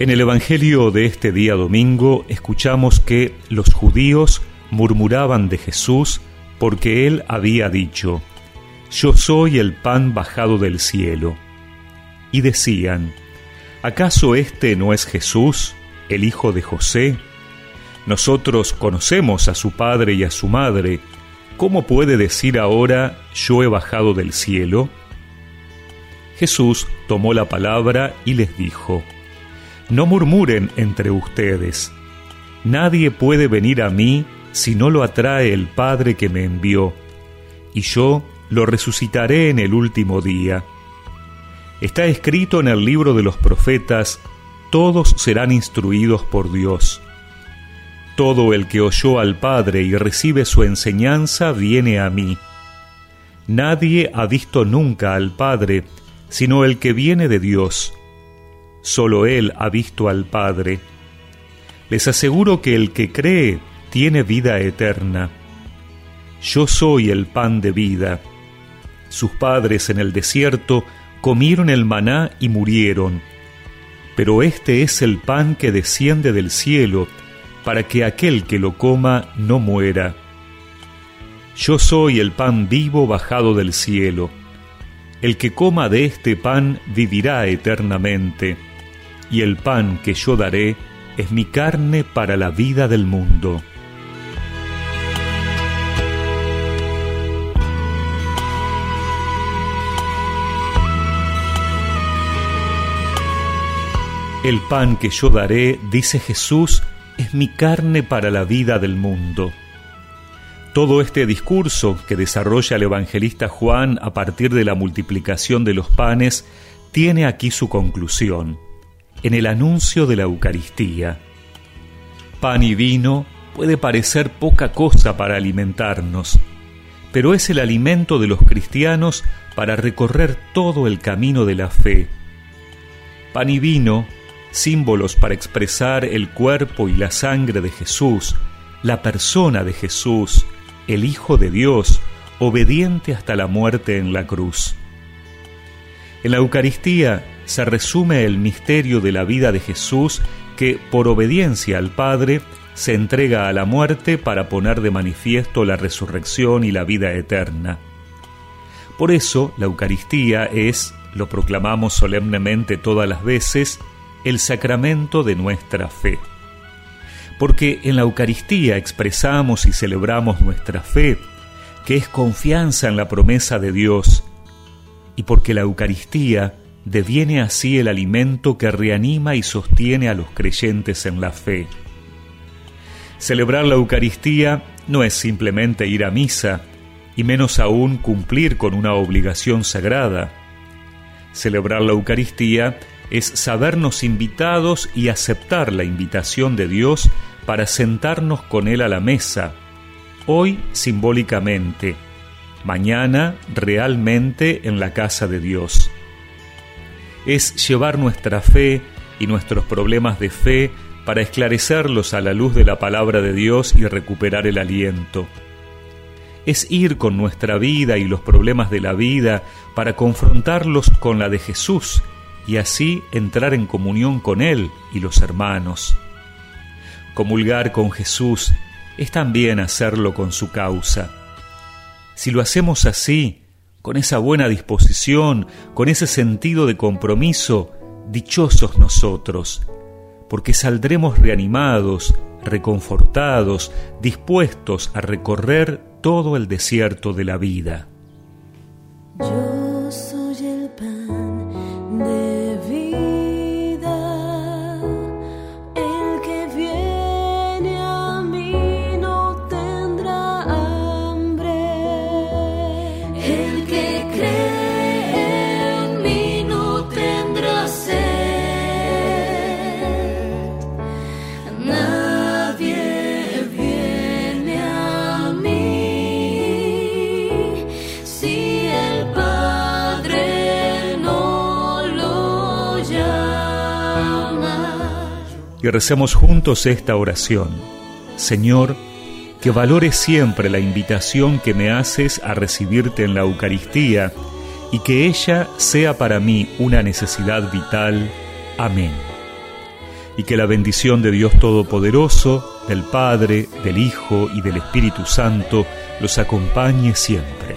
En el Evangelio de este día domingo escuchamos que los judíos murmuraban de Jesús porque él había dicho, Yo soy el pan bajado del cielo. Y decían, ¿acaso este no es Jesús, el hijo de José? Nosotros conocemos a su padre y a su madre, ¿cómo puede decir ahora, yo he bajado del cielo? Jesús tomó la palabra y les dijo, no murmuren entre ustedes. Nadie puede venir a mí si no lo atrae el Padre que me envió, y yo lo resucitaré en el último día. Está escrito en el libro de los profetas, todos serán instruidos por Dios. Todo el que oyó al Padre y recibe su enseñanza viene a mí. Nadie ha visto nunca al Padre, sino el que viene de Dios Solo Él ha visto al Padre. Les aseguro que el que cree tiene vida eterna. Yo soy el pan de vida. Sus padres en el desierto comieron el maná y murieron. Pero este es el pan que desciende del cielo, para que aquel que lo coma no muera. Yo soy el pan vivo bajado del cielo. El que coma de este pan vivirá eternamente y el pan que yo daré es mi carne para la vida del mundo. El pan que yo daré, dice Jesús, es mi carne para la vida del mundo. Todo este discurso que desarrolla el evangelista Juan a partir de la multiplicación de los panes tiene aquí su conclusión en el anuncio de la Eucaristía. Pan y vino puede parecer poca cosa para alimentarnos, pero es el alimento de los cristianos para recorrer todo el camino de la fe. Pan y vino, símbolos para expresar el cuerpo y la sangre de Jesús, la persona de Jesús, el Hijo de Dios, obediente hasta la muerte en la cruz. En la Eucaristía se resume el misterio de la vida de Jesús que, por obediencia al Padre, se entrega a la muerte para poner de manifiesto la resurrección y la vida eterna. Por eso la Eucaristía es, lo proclamamos solemnemente todas las veces, el sacramento de nuestra fe. Porque en la Eucaristía expresamos y celebramos nuestra fe, que es confianza en la promesa de Dios, y porque la Eucaristía deviene así el alimento que reanima y sostiene a los creyentes en la fe. Celebrar la Eucaristía no es simplemente ir a misa, y menos aún cumplir con una obligación sagrada. Celebrar la Eucaristía es sabernos invitados y aceptar la invitación de Dios para sentarnos con Él a la mesa, hoy simbólicamente, mañana realmente en la casa de Dios es llevar nuestra fe y nuestros problemas de fe para esclarecerlos a la luz de la palabra de Dios y recuperar el aliento. Es ir con nuestra vida y los problemas de la vida para confrontarlos con la de Jesús y así entrar en comunión con Él y los hermanos. Comulgar con Jesús es también hacerlo con su causa. Si lo hacemos así, con esa buena disposición, con ese sentido de compromiso, dichosos nosotros, porque saldremos reanimados, reconfortados, dispuestos a recorrer todo el desierto de la vida. Y recemos juntos esta oración. Señor, que valore siempre la invitación que me haces a recibirte en la Eucaristía y que ella sea para mí una necesidad vital. Amén. y que la bendición de Dios Todopoderoso, del Padre, del Hijo y del Espíritu Santo los acompañe siempre.